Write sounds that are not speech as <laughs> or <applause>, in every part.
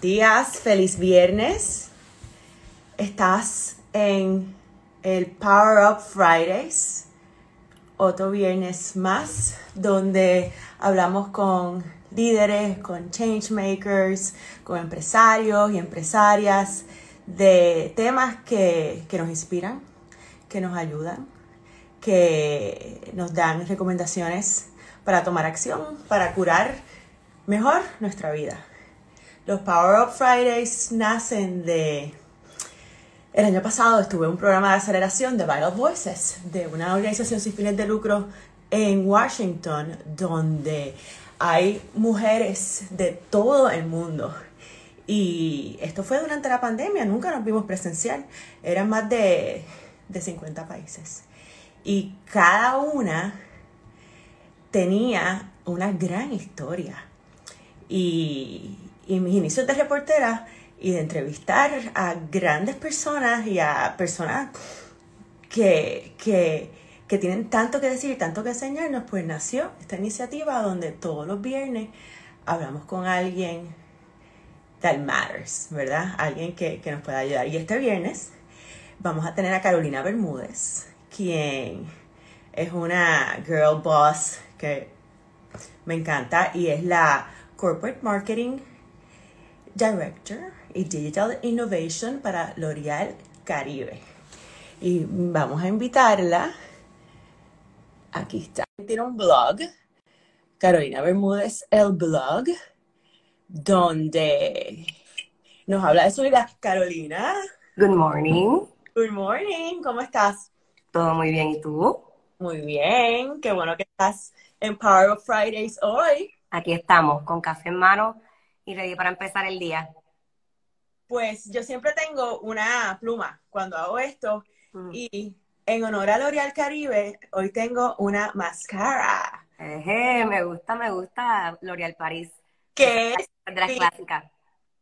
Días, feliz viernes. Estás en el Power Up Fridays, otro viernes más, donde hablamos con líderes, con change makers, con empresarios y empresarias de temas que, que nos inspiran, que nos ayudan, que nos dan recomendaciones para tomar acción, para curar mejor nuestra vida. Los Power Up Fridays nacen de... El año pasado estuve en un programa de aceleración de Vital Voices, de una organización sin fines de lucro en Washington, donde hay mujeres de todo el mundo. Y esto fue durante la pandemia, nunca nos vimos presencial. Eran más de, de 50 países. Y cada una tenía una gran historia. Y, y mis inicios de reportera y de entrevistar a grandes personas y a personas que, que, que tienen tanto que decir tanto que enseñarnos, pues nació esta iniciativa donde todos los viernes hablamos con alguien that matters, ¿verdad? Alguien que, que nos pueda ayudar. Y este viernes vamos a tener a Carolina Bermúdez, quien es una girl boss que me encanta y es la Corporate Marketing Director y Digital Innovation para L'Oreal Caribe. Y vamos a invitarla. Aquí está. Tiene un blog, Carolina Bermúdez, el blog, donde nos habla de su vida. Carolina. Good morning. Good morning. ¿Cómo estás? Todo muy bien. ¿Y tú? Muy bien. Qué bueno que estás en Power of Fridays hoy. Aquí estamos, con café en mano y ready para empezar el día? Pues yo siempre tengo una pluma cuando hago esto mm. y en honor a L'Oreal Caribe, hoy tengo una máscara. me gusta, me gusta L'Oreal París. Que es de la clásica.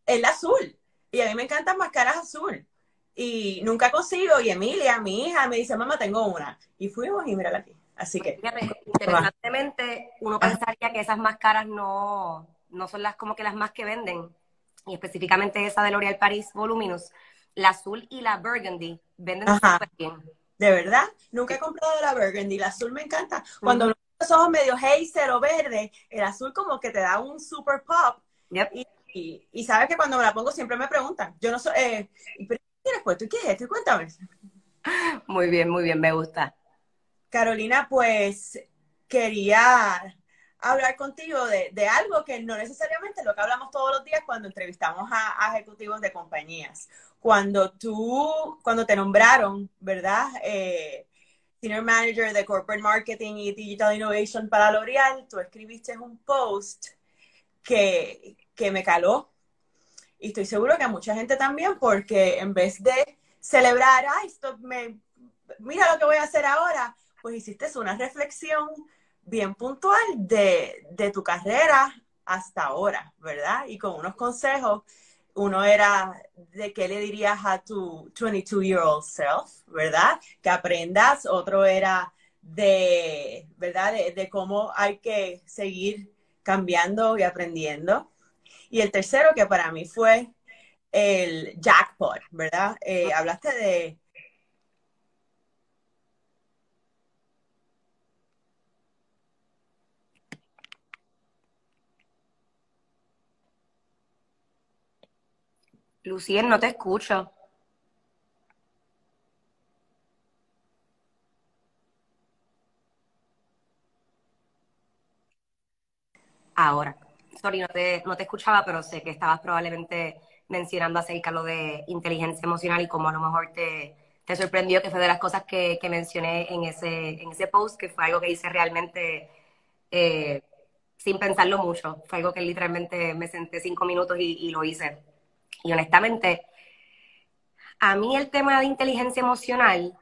El azul. Y a mí me encantan máscaras azul. Y nunca consigo. Y Emilia, mi hija, me dice, mamá, tengo una. Y fuimos y mírala aquí. Así que. interesantemente, uno pensaría que esas máscaras no, no son las como que las más que venden, y específicamente esa de L'Oréal Paris Voluminous, la azul y la burgundy venden súper bien. ¿De verdad? Nunca he comprado la burgundy, la azul me encanta. Cuando los ojos medio hazel o verde, el azul como que te da un super pop. Y, y, sabes que cuando me la pongo siempre me preguntan, yo no soy, eh, ¿pero qué tienes puesto? ¿Y qué es esto? Cuéntame. <laughs> Muy bien, muy bien, me gusta. Carolina, pues quería hablar contigo de, algo que no necesariamente lo que hablamos todos los días cuando entrevistamos a, ejecutivos de compañías. Cuando tú, cuando te nombraron, ¿verdad? Eh, Senior Manager de Corporate Marketing y Digital Innovation para L'Oreal, tú escribiste un post que, que me caló. Y estoy seguro que a mucha gente también, porque en vez de celebrar, ay, esto me, mira lo que voy a hacer ahora, pues hiciste una reflexión bien puntual de, de tu carrera hasta ahora, ¿verdad? Y con unos consejos uno era de qué le dirías a tu 22-year-old self, ¿verdad? Que aprendas. Otro era de, ¿verdad? De, cómo hay que seguir cambiando y aprendiendo. Y el tercero, que para mí fue el jackpot, ¿verdad? Eh, hablaste de Lucien, no te escucho. Ahora, sorry, no te, no te escuchaba, pero sé que estabas probablemente mencionando acerca lo de inteligencia emocional y cómo a lo mejor te, te sorprendió que fue de las cosas que, que, mencioné en ese, en ese post, que fue algo que hice realmente eh, sin pensarlo mucho. Fue algo que literalmente me senté cinco minutos y, y lo hice. Y honestamente, a mí el tema de inteligencia emocional,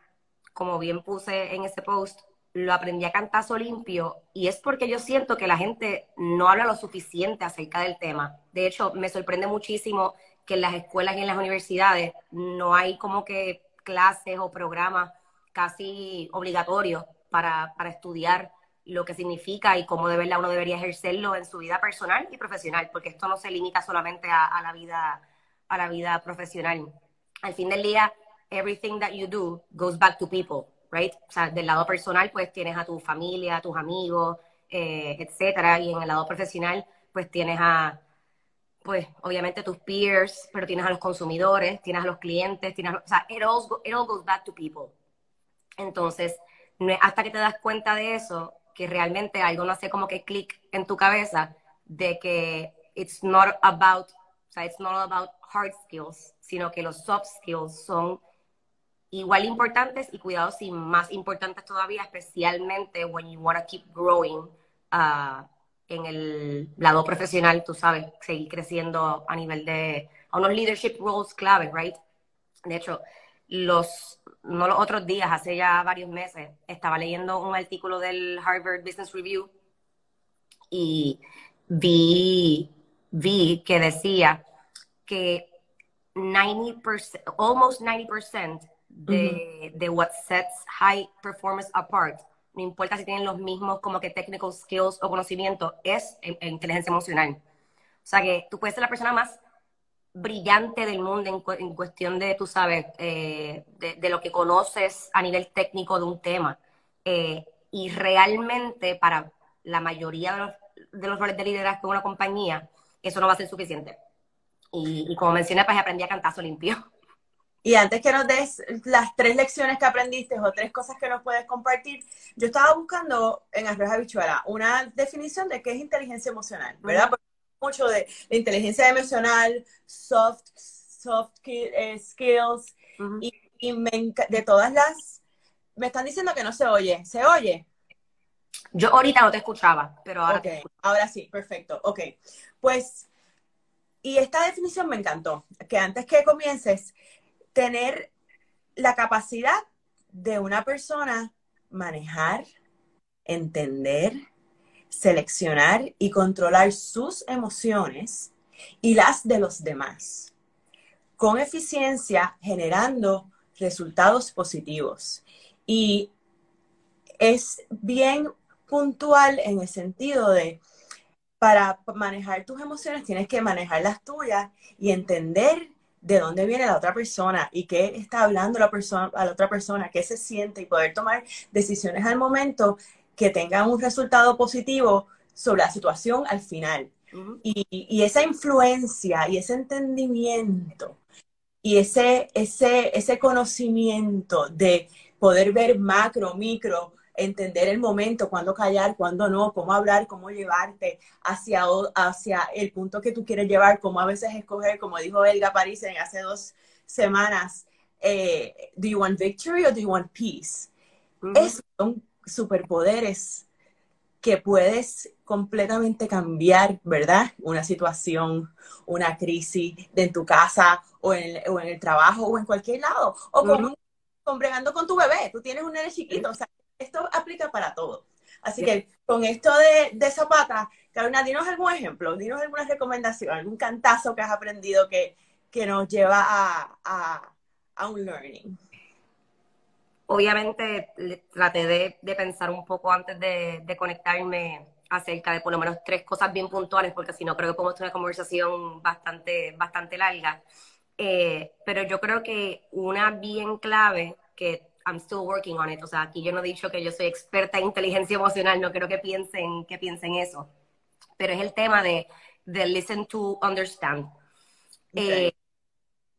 como bien puse en ese post, lo aprendí a cantazo limpio y es porque yo siento que la gente no habla lo suficiente acerca del tema. De hecho, me sorprende muchísimo que en las escuelas y en las universidades no hay como que clases o programas casi obligatorios para, para estudiar lo que significa y cómo de verdad uno debería ejercerlo en su vida personal y profesional, porque esto no se limita solamente a, la vida a la vida profesional. Al fin del día, everything that you do goes back to people, right? O sea, del lado personal, pues tienes a tu familia, a tus amigos, eh, etcétera, y en el lado profesional, pues tienes a, pues obviamente tus peers, pero tienes a los consumidores, tienes a los clientes, tienes, o sea, it all, it all goes back to people. Entonces, no es hasta que te das cuenta de eso que realmente algo no hace como que clic en tu cabeza de que it's not about, sea, it's not about hard skills, sino que los soft skills son igual importantes y cuidados y más importantes todavía, especialmente when you want to keep growing uh, en el lado profesional, tú sabes, seguir creciendo a nivel de a unos leadership roles clave, right? De hecho, los no los otros días, hace ya varios meses, estaba leyendo un artículo del Harvard Business Review y vi, vi que decía que 90%, almost 90% de, de what sets high performance apart, no importa si tienen los mismos como que technical skills o conocimiento, es inteligencia emocional. O sea que tú puedes ser la persona más brillante del mundo en, cuestión de, tú sabes, eh, de, lo que conoces a nivel técnico de un tema. Eh, y realmente para la mayoría de los, de los roles de liderazgo en una compañía, eso no va a ser suficiente. Y, como mencioné, pues aprendí a cantazo limpio. Y antes que nos des las tres lecciones que aprendiste o tres cosas que nos puedes compartir, yo estaba buscando en Arroz Habichuela una definición de qué es inteligencia emocional, ¿verdad? mucho de, inteligencia emocional, soft, soft eh, skills, y, de todas las, me están diciendo que no se oye, ¿se oye? Yo ahorita no te escuchaba, pero ahora Ahora sí, perfecto. Ok, pues, y esta definición me encantó, que antes que comiences, tener la capacidad de una persona manejar, entender, seleccionar y controlar sus emociones y las de los demás, con eficiencia generando resultados positivos. Y es bien puntual en el sentido de, para manejar tus emociones tienes que manejar las tuyas y entender de dónde viene la otra persona y qué está hablando la persona, a la otra persona, qué se siente y poder tomar decisiones al momento que tengan un resultado positivo sobre la situación al final. y, esa influencia y ese entendimiento y ese, ese, ese conocimiento de poder ver macro, micro, entender el momento, cuándo callar, cuándo no, cómo hablar, cómo llevarte hacia, hacia el punto que tú quieres llevar, cómo a veces escoger, como dijo Elga París en hace dos semanas, eh, ¿do you want victory or do you want peace? son superpoderes que puedes completamente cambiar, ¿verdad? Una situación, una crisis de en tu casa o en, el, trabajo o en cualquier lado. O con, con, bregando con tu bebé. Tú tienes un nene chiquito. O sea, esto aplica para todo. Así que con esto de, de Zapata, Carolina, dinos algún ejemplo, dinos alguna recomendación, algún cantazo que has aprendido que, que nos lleva a, a, a un learning obviamente traté de, pensar un poco antes de, conectarme acerca de por lo menos tres cosas bien puntuales, porque si no creo que podemos tener una conversación bastante, bastante larga. Eh, pero yo creo que una bien clave que I'm still working on it, o sea, aquí yo no he dicho que yo soy experta en inteligencia emocional, no creo que piensen, que piensen eso, pero es el tema de, de listen to understand. Eh,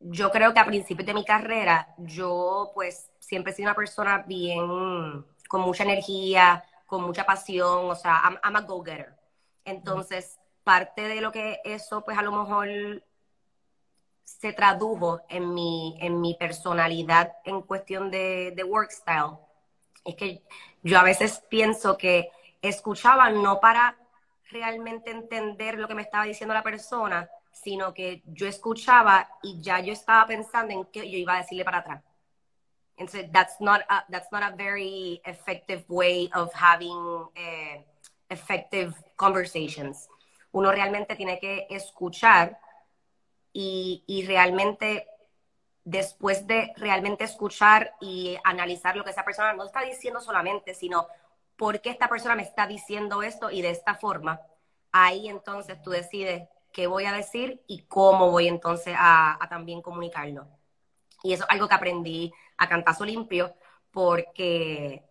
yo creo que a principios de mi carrera, yo pues siempre he sido una persona bien, con mucha energía, con mucha pasión, o sea, I'm, a go-getter. Entonces, parte de lo que eso, pues a lo mejor se tradujo en mi, en mi personalidad en cuestión de, de work style, es que yo a veces pienso que escuchaba no para realmente entender lo que me estaba diciendo la persona, sino que yo escuchaba y ya yo estaba pensando en qué yo iba a decirle para atrás. Entonces, that's not a, that's not a very effective way of having uh, effective conversations. Uno realmente tiene que escuchar y, realmente después de realmente escuchar y analizar lo que esa persona no está diciendo solamente, sino ¿por qué esta persona me está diciendo esto y de esta forma? Ahí entonces tú decides qué voy a decir y cómo voy entonces a, también comunicarlo. Y eso es algo que aprendí a cantazo limpio porque,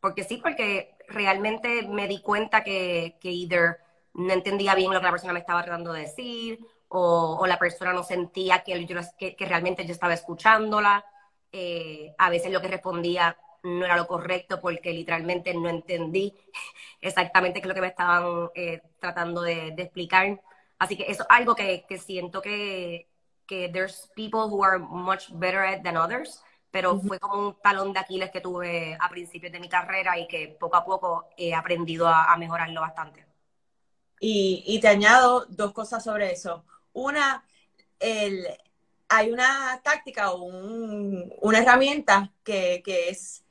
porque sí, porque realmente me di cuenta que, que either no entendía bien lo que la persona me estaba tratando de decir o, la persona no sentía que, que, realmente yo estaba escuchándola. Eh, a veces lo que respondía no era lo correcto porque literalmente no entendí <laughs> exactamente qué es lo que me estaban eh, tratando de, explicar. Así que eso es algo que, siento que, que there's people who are much better at than others, pero fue como un talón de Aquiles que tuve a principios de mi carrera y que poco a poco he aprendido a, mejorarlo bastante. Y, y, te añado dos cosas sobre eso. Una, el, hay una táctica o una herramienta que, que es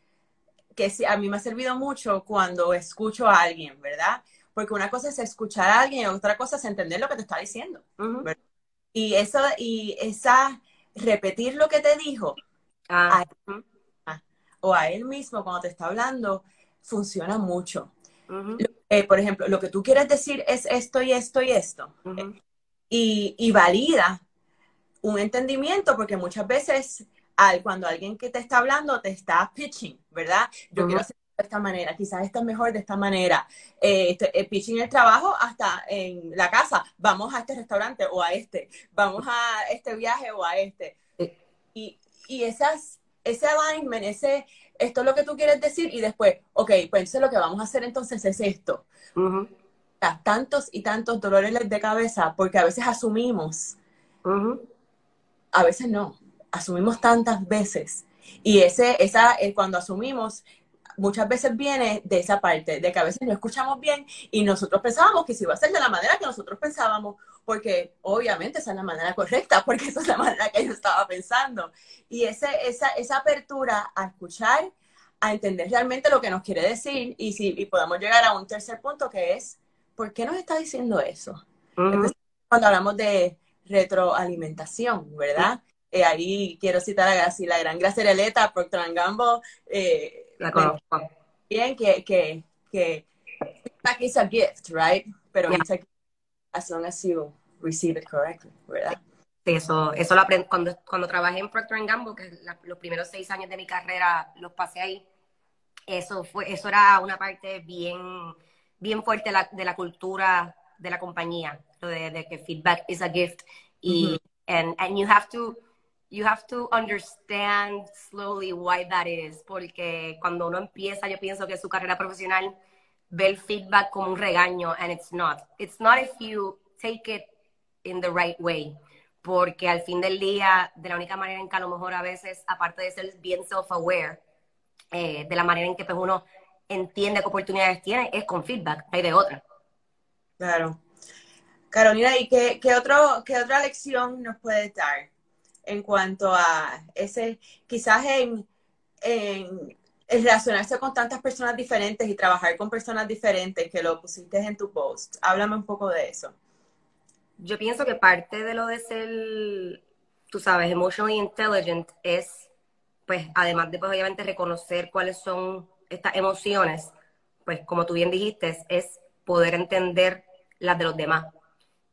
que a mí me ha servido mucho cuando escucho a alguien, ¿verdad? Porque una cosa es escuchar a alguien y otra cosa es entender lo que te está diciendo. Y eso, y esa, repetir lo que te dijo ah, o a él mismo cuando te está hablando, funciona mucho. Eh, por ejemplo, lo que tú quieres decir es esto y esto y esto. Y, y valida un entendimiento, porque muchas veces cuando alguien que te está hablando te está pitching, ¿verdad? Yo quiero hacer de esta manera, quizás esto es mejor de esta manera. Eh, este, eh, pitching el trabajo hasta en la casa, vamos a este restaurante o a este, vamos a este viaje o a este. Y, y esas, ese alignment, ese, esto es lo que tú quieres decir y después, ok, pues entonces lo que vamos a hacer entonces es esto. Tantos y tantos dolores de cabeza porque a veces asumimos, a veces no asumimos tantas veces. Y ese, esa, eh, cuando asumimos, muchas veces viene de esa parte, de que a veces no escuchamos bien y nosotros pensábamos que se iba a ser de la manera que nosotros pensábamos, porque obviamente esa es la manera correcta, <laughs> porque esa es la manera que yo estaba pensando. Y ese, esa, esa apertura a escuchar, a entender realmente lo que nos quiere decir y, si, y podemos llegar a un tercer punto que es, ¿por qué nos está diciendo eso? cuando hablamos de retroalimentación, ¿verdad? Eh, ahí quiero citar a la gran Gracereleta, Procter Gamble. Eh, la conozco. Bien, que, que, que feedback is a gift, right? Pero yeah. it's a gift as long as you receive it correctly, ¿verdad? Sí, eso, eso lo aprendí cuando, cuando trabajé en Procter Gamble, que los primeros seis años de mi carrera los pasé ahí. Eso fue, eso era una parte bien, bien fuerte de la, de la cultura de la compañía, lo de, de, que feedback is a gift. Y, and, and you have to, you have to understand slowly why that is, porque cuando uno empieza, yo pienso que su carrera profesional ve el feedback como un regaño, and it's not. It's not if you take it in the right way, porque al fin del día, de la única manera en que a lo mejor a veces, aparte de ser bien self-aware, eh, de la manera en que pues, uno entiende qué oportunidades tiene, es con feedback, hay de otra. Claro. Carolina, ¿y qué, qué, otro, qué otra lección nos puede dar? en cuanto a ese, quizás en, en, relacionarse con tantas personas diferentes y trabajar con personas diferentes que lo pusiste en tu post. Háblame un poco de eso. Yo pienso que parte de lo de ser, tú sabes, emotionally intelligent es, pues, además de, pues, obviamente, reconocer cuáles son estas emociones, pues, como tú bien dijiste, es poder entender las de los demás.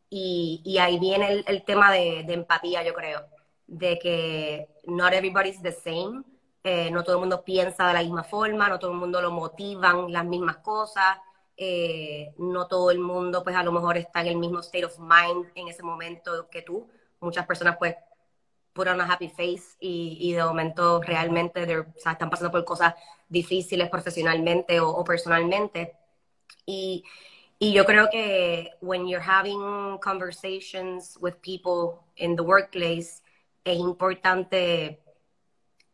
Y, ahí viene el, el tema de, de empatía, yo creo de que not everybody's the same, eh, no todo el mundo piensa de la misma forma, no todo el mundo lo motivan las mismas cosas, eh, no todo el mundo pues a lo mejor está en el mismo state of mind en ese momento que tú. Muchas personas pues ponen una happy face y, de momento realmente están pasando por cosas difíciles profesionalmente o, o personalmente. Y, y yo creo que when you're having conversations with people in the workplace, es importante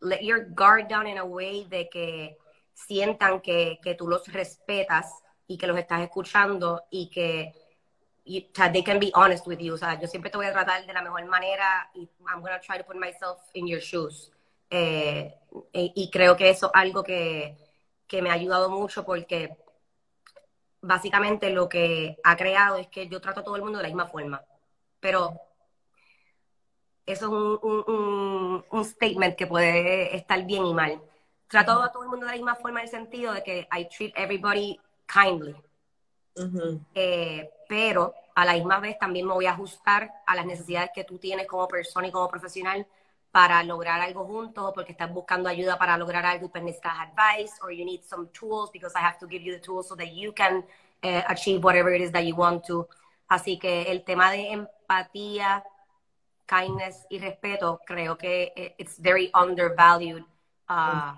let your guard down in a way de que sientan que, que tú los respetas y que los estás escuchando y que they can be honest with you. O sea, yo siempre te voy a tratar de la mejor manera y I'm going to try to put myself in your shoes. Eh, y, creo que eso es algo que, que me ha ayudado mucho porque básicamente lo que ha creado es que yo trato a todo el mundo de la misma forma. Pero eso es un, un, un, statement que puede estar bien y mal. trato a todo el mundo de la misma forma en el sentido de que I treat everybody kindly. Eh, pero a la misma vez también me voy a ajustar a las necesidades que tú tienes como persona y como profesional para lograr algo juntos porque estás buscando ayuda para lograr algo y pues necesitas advice or you need some tools because I have to give you the tools so that you can uh, achieve whatever it is that you want to. Así que el tema de empatía, kindness y respeto creo que eh, it's very undervalued uh,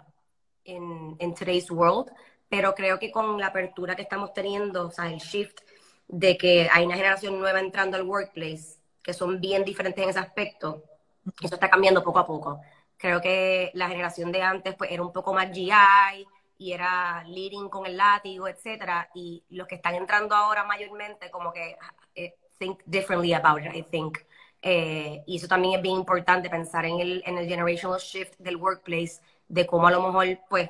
in, in today's world, pero creo que con la apertura que estamos teniendo, o sea, el shift de que hay una generación nueva entrando al workplace que son bien diferentes en ese aspecto, eso está cambiando poco a poco. Creo que la generación de antes pues era un poco más GI y era leading con el látigo, etcétera, y los que están entrando ahora mayormente como que eh, think differently about it, I think. Eh, y eso también es bien importante pensar en el, en el generational shift del workplace, de cómo a lo mejor pues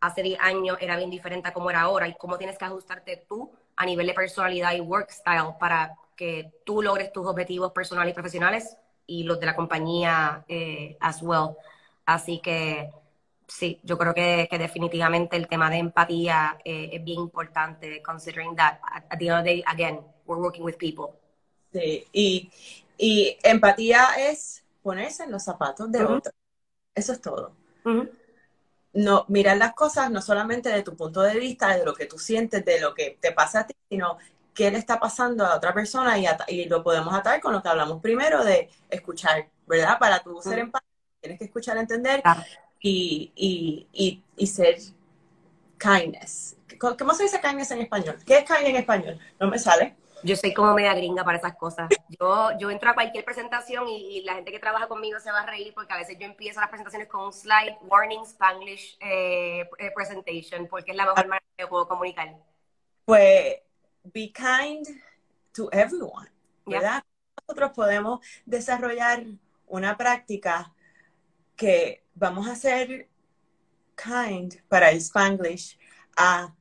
hace 10 años era bien diferente a cómo era ahora y cómo tienes que ajustarte tú a nivel de personalidad y work style para que tú logres tus objetivos personales y profesionales y los de la compañía eh, as well. Así que sí, yo creo que, que definitivamente el tema de empatía eh, es bien importante, considering that at, the end of the day, again, we're working with people. Sí, y, y empatía es ponerse en los zapatos de otro. Eso es todo. No, mirar las cosas no solamente de tu punto de vista, de lo que tú sientes, de lo que te pasa a ti, sino qué le está pasando a otra persona y, y lo podemos atar con lo que hablamos primero de escuchar, ¿verdad? Para tú ser empático, tienes que escuchar, entender y, y, y, ser kindness. ¿Cómo se dice kindness en español? ¿Qué es kindness en español? No me sale. Yo soy como media gringa para esas cosas. Yo, yo entro a cualquier presentación y, la gente que trabaja conmigo se va a reír porque a veces yo empiezo las presentaciones con un slide, warning Spanglish eh, eh, presentation, porque es la mejor manera que puedo comunicar. Pues be kind to everyone, ¿verdad? Nosotros podemos desarrollar una práctica que vamos a ser kind para el Spanglish a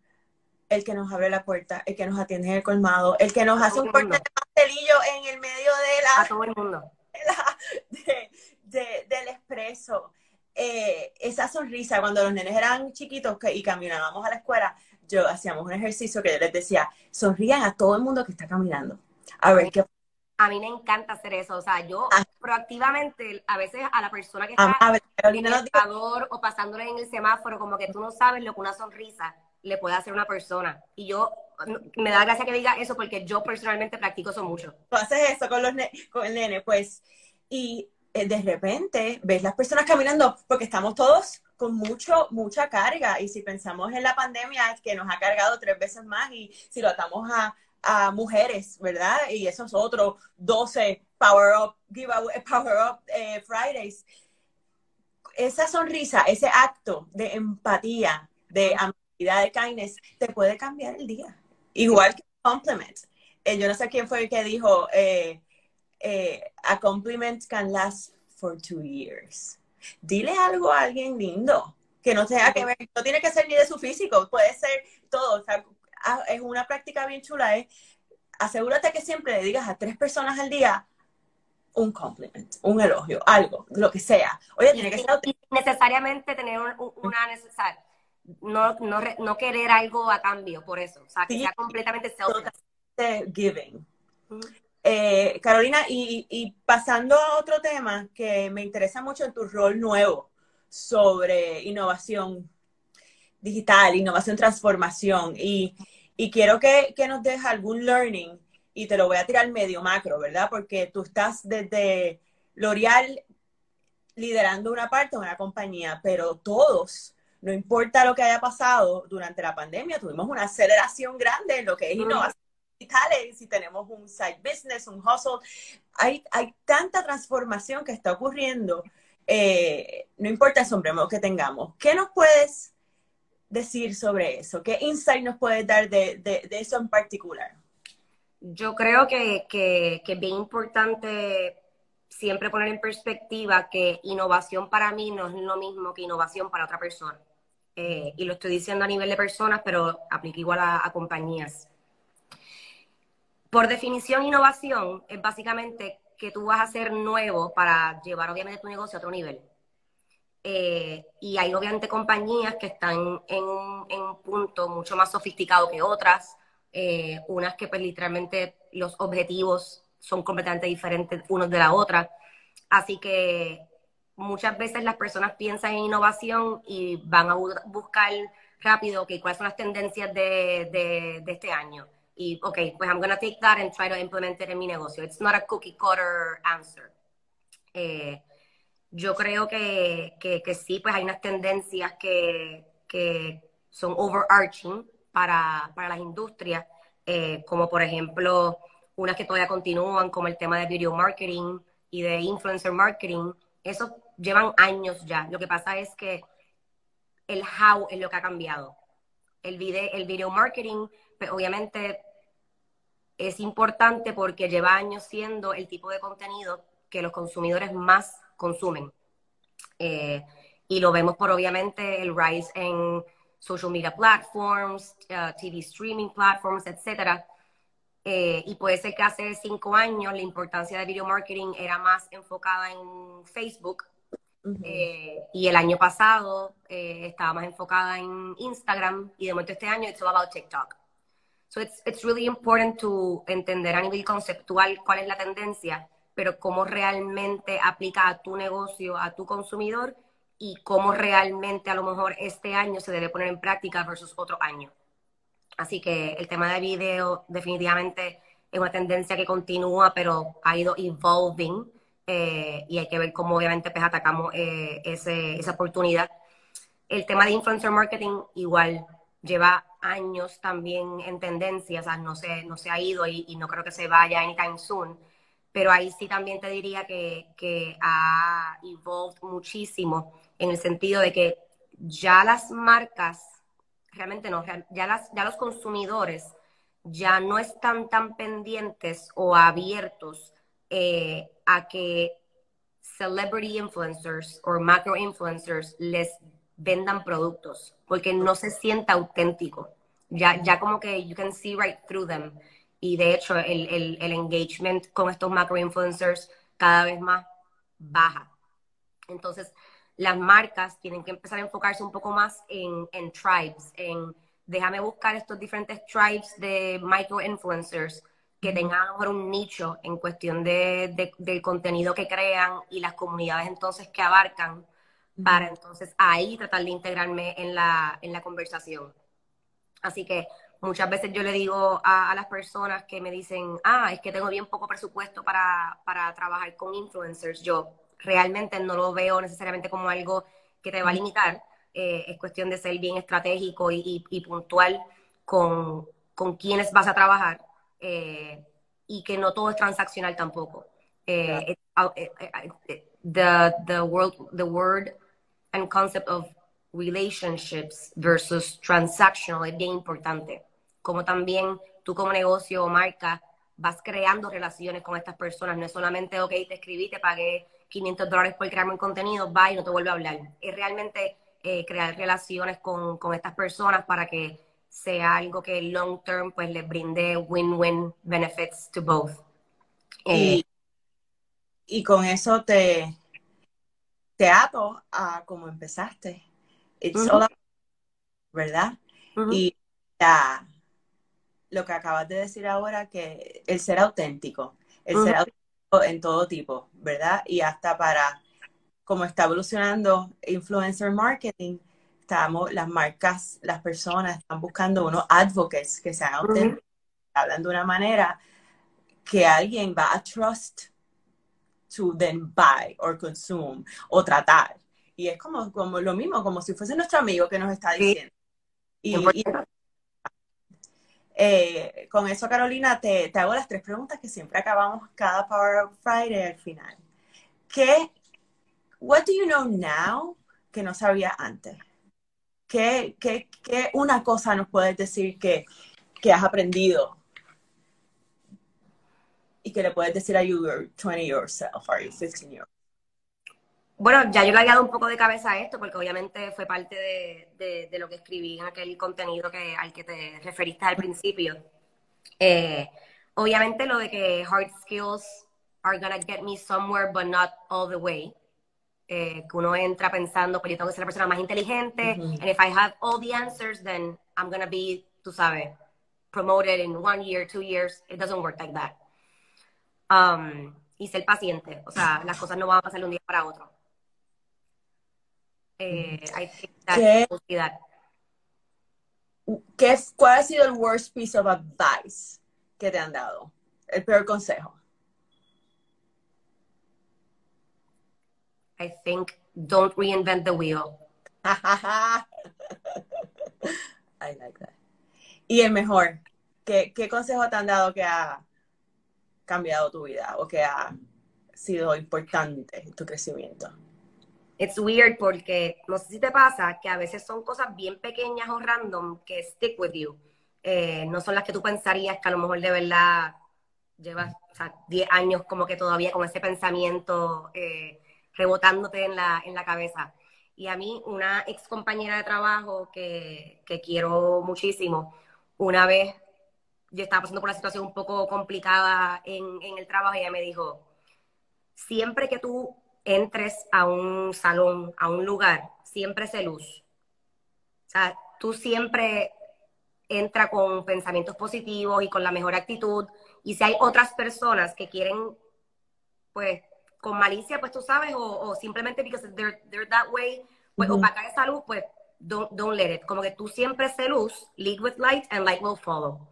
el que nos abre la puerta, el que nos atiende en el colmado, el que nos hace un corte de pastelillo en el medio de la... A todo el mundo. <laughs> del expreso. Eh, esa sonrisa, cuando los nenes eran chiquitos y caminábamos a la escuela, yo hacíamos un ejercicio que yo les decía, sonrían a todo el mundo que está caminando. A ver qué a mí me encanta hacer eso. O sea, yo ah. proactivamente, a veces a la persona que está en el elevador o pasándole en el semáforo, como que tú no sabes lo que una sonrisa le puede hacer una persona. Y yo, me da gracia que diga eso porque yo personalmente practico eso mucho. Tú haces eso con, los con el nene, pues, y eh, de repente ves las personas caminando porque estamos todos con mucho, mucha carga. Y si pensamos en la pandemia, que nos ha cargado tres veces más, y si lo atamos a, a mujeres, ¿verdad? Y esos otros 12 Power Up, Giveaway, Power Up eh, Fridays. Esa sonrisa, ese acto de empatía, de amabilidad, de kindness, te puede cambiar el día. Igual que un compliment. Eh, yo no sé quién fue el que dijo, eh, a compliment can last for two years. Dile algo a alguien lindo, que no tenga que ver, no tiene que ser ni de su físico, puede ser todo. O sea, Ah, es una práctica bien chula, es asegúrate que siempre le digas a tres personas al día un compliment, un elogio, algo, lo que sea. Oye, tiene que ser... necesariamente tener una necesidad, no, no, no, querer algo a cambio por eso, o sea, que sea completamente self giving. Eh, Carolina, y, y, pasando a otro tema que me interesa mucho en tu rol nuevo sobre innovación digital, innovación, transformación. Y, quiero que, nos dejes algún learning y te lo voy a tirar medio macro, ¿verdad? Porque tú estás desde L'Oreal liderando una parte de una compañía, pero todos, no importa lo que haya pasado durante la pandemia, tuvimos una aceleración grande en lo que es innovación digital, si tenemos un side business, un hustle, hay, hay tanta transformación que está ocurriendo, eh, no importa el sombrero que tengamos. ¿Qué nos puedes decir sobre eso? ¿Qué insight nos puedes dar de, eso en particular? Yo creo que, que, es bien importante siempre poner en perspectiva que innovación para mí no es lo mismo que innovación para otra persona. Eh, y lo estoy diciendo a nivel de personas, pero aplica igual a, compañías. Por definición, innovación es básicamente que tú vas a ser nuevo para llevar obviamente tu negocio a otro nivel. Eh, y hay obviamente compañías que están en un, en un punto mucho más sofisticado que otras, eh, unas que pues literalmente los objetivos son completamente diferentes unos de la otra. Así que muchas veces las personas piensan en innovación y van a buscar rápido, ok, cuáles son las tendencias de, de, de este año. Y, ok, pues I'm going to take that and try to implement it en mi negocio. It's not a cookie cutter answer. Eh, yo creo que, que, que, sí, pues hay unas tendencias que, que son overarching para, para las industrias, eh, como por ejemplo unas que todavía continúan, como el tema de video marketing y de influencer marketing. Eso llevan años ya. Lo que pasa es que el how es lo que ha cambiado. El video, el video marketing, pues, obviamente, es importante porque lleva años siendo el tipo de contenido que los consumidores más consumen. Eh, y lo vemos por, obviamente, el rise en social media platforms, uh, TV streaming platforms, etcétera. Eh, y puede ser que hace cinco años la importancia de video marketing era más enfocada en Facebook eh, y el año pasado eh, estaba más enfocada en Instagram y de momento este año it's all about TikTok. So it's, it's really important to entender a nivel conceptual cuál es la tendencia, pero cómo realmente aplica a tu negocio, a tu consumidor y cómo realmente a lo mejor este año se debe poner en práctica versus otro año. Así que el tema de video definitivamente es una tendencia que continúa, pero ha ido evolving eh, y hay que ver cómo obviamente pues atacamos eh, esa oportunidad. El tema de influencer marketing igual lleva años también en tendencia, o sea, no se, no se ha ido y, no creo que se vaya anytime soon, pero ahí sí también te diría que, que ha evolved muchísimo en el sentido de que ya las marcas, realmente no, ya, las, ya los consumidores ya no están tan pendientes o abiertos eh, a que celebrity influencers o macro influencers les vendan productos, porque no se sienta auténtico. Ya, ya como que you can see right through them. Y de hecho, el, el, el engagement con estos macro influencers cada vez más baja. Entonces, las marcas tienen que empezar a enfocarse un poco más en, en tribes, en déjame buscar estos diferentes tribes de micro influencers que tengan a lo mejor un nicho en cuestión de, del contenido que crean y las comunidades entonces que abarcan para entonces ahí tratar de integrarme en la, en la conversación. Así que muchas veces yo le digo a, las personas que me dicen, ah, es que tengo bien poco presupuesto para, para trabajar con influencers. Yo realmente no lo veo necesariamente como algo que te va a limitar. Eh, es cuestión de ser bien estratégico y, y, puntual con, con quienes vas a trabajar eh, y que no todo es transaccional tampoco. Eh, eh, the, the, world, the word and concept of relationships versus transactional es bien importante. Como también tú como negocio o marca vas creando relaciones con estas personas. No es solamente, ok, te escribí, te pagué 500 dólares por crearme un contenido, va y no te vuelvo a hablar. Es realmente crear relaciones con, con estas personas para que sea algo que long term pues le brinde win-win benefits to both. y, eh, con eso te, te ato a como empezaste. It's ¿verdad? Y lo que acabas de decir ahora, que el ser auténtico, el ser auténtico en todo tipo, ¿verdad? Y hasta para, como está evolucionando influencer marketing, estamos, las marcas, las personas están buscando unos advocates que sean auténticos, hablan de una manera que alguien va a trust to then buy or consume o tratar. Y es como, como lo mismo, como si fuese nuestro amigo que nos está diciendo. Y, eh, con eso, Carolina, te, te, hago las tres preguntas que siempre acabamos cada Power Friday al final. ¿Qué, what do you know now que no sabía antes? ¿Qué, qué, qué una cosa nos puedes decir que, que has aprendido y que le puedes decir a your 20 yourself or your 15 year Bueno, ya yo le había dado un poco de cabeza a esto porque obviamente fue parte de, de, lo que escribí en aquel contenido que, al que te referiste al principio. Eh, obviamente lo de que hard skills are gonna get me somewhere but not all the way. Eh, que uno entra pensando, pues yo tengo que ser la persona más inteligente, and if I have all the answers, then I'm gonna be, tú sabes, promoted in one year, two years. It doesn't work like that. Um, y ser paciente, o sea, las cosas no van a pasar de un día para otro. Eh, ¿Qué, ¿Qué, ¿Cuál ha sido el worst piece of advice que te han dado? El peor consejo. I think don't reinvent the wheel. <laughs> I like that. Y el mejor, ¿qué, ¿qué consejo te han dado que ha cambiado tu vida o que ha sido importante en tu crecimiento? It's weird porque no sé si te pasa que a veces son cosas bien pequeñas o random que stick with you. Eh, no son las que tú pensarías que a lo mejor de verdad llevas 10 años como que todavía con ese pensamiento eh, rebotándote en la, en la cabeza. Y a mí, una ex compañera de trabajo que, que quiero muchísimo, una vez yo estaba pasando por una situación un poco complicada en, en el trabajo y ella me dijo, siempre que tú entres a un salón, a un lugar, siempre se luz. O sea, tú siempre entra con pensamientos positivos y con la mejor actitud. Y si hay otras personas que quieren, pues, con malicia, pues tú sabes, o, simplemente because they're, they're that way, pues, o para esa luz, pues, don't, don't let it. Como que tú siempre se luz, lead with light and light will follow.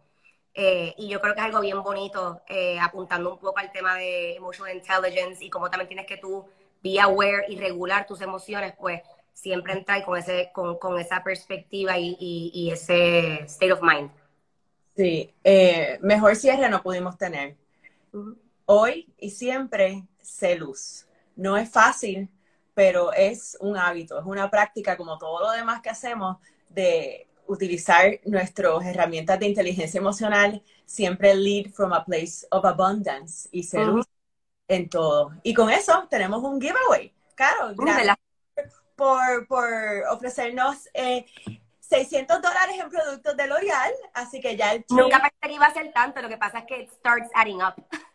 Eh, y yo creo que es algo bien bonito, eh, apuntando un poco al tema de emotional intelligence y cómo también tienes que tú be aware y regular tus emociones, pues siempre entrar con, ese, con, con esa perspectiva y, y, ese state of mind. Sí, eh, mejor cierre no pudimos tener. Hoy y siempre sé luz. No es fácil, pero es un hábito, es una práctica como todo lo demás que hacemos de utilizar nuestras herramientas de inteligencia emocional, siempre lead from a place of abundance y ser luz en todo. Y con eso tenemos un giveaway. Claro, gracias por, por ofrecernos eh, 600 dólares en productos de L'Oreal, así que ya el Nunca pensé que iba a ser tanto, lo que pasa es que it starts adding up. <laughs>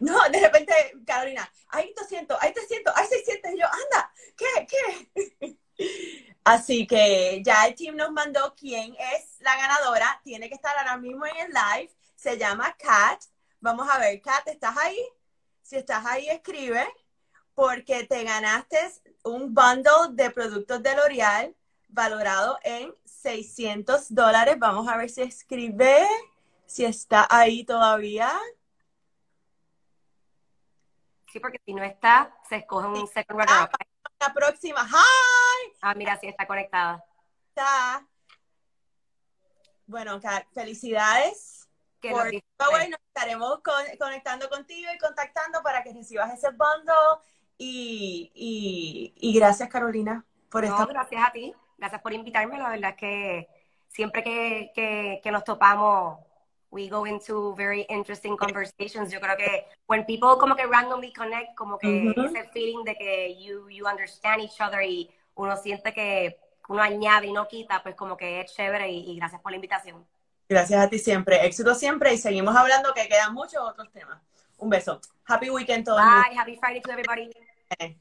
No, de repente, Carolina, hay 200, hay 300, hay 600, y yo, anda, ¿qué, qué? <laughs> Así que ya el team nos mandó quién es la ganadora, tiene que estar ahora mismo en el live, se llama Kat, vamos a ver, Kat, ¿estás ahí? Si estás ahí, escribe, porque te ganaste un bundle de productos de L'Oreal valorado en 600 dólares. Vamos a ver si escribe, si está ahí todavía. Sí, porque si no está, se escoge un second runner ah, La próxima. ¡Hi! Ah, mira, sí está conectada. Está. Bueno, felicidades. Que por nos estaremos conectando contigo y contactando para que recibas ese bundle y, y, gracias, Carolina, por esto. Gracias a ti, gracias por invitarme. La verdad es que siempre que, que, que nos topamos, we go into very interesting conversations. Yo creo que when people como que randomly connect, como que ese feeling de que you, you understand each other y uno siente que uno añade y no quita, pues como que es chévere y, y gracias por la invitación. Gracias a ti siempre. Éxito siempre y seguimos hablando que quedan muchos otros temas. Un beso. Happy weekend todo Bye. Happy Friday to everybody. Okay.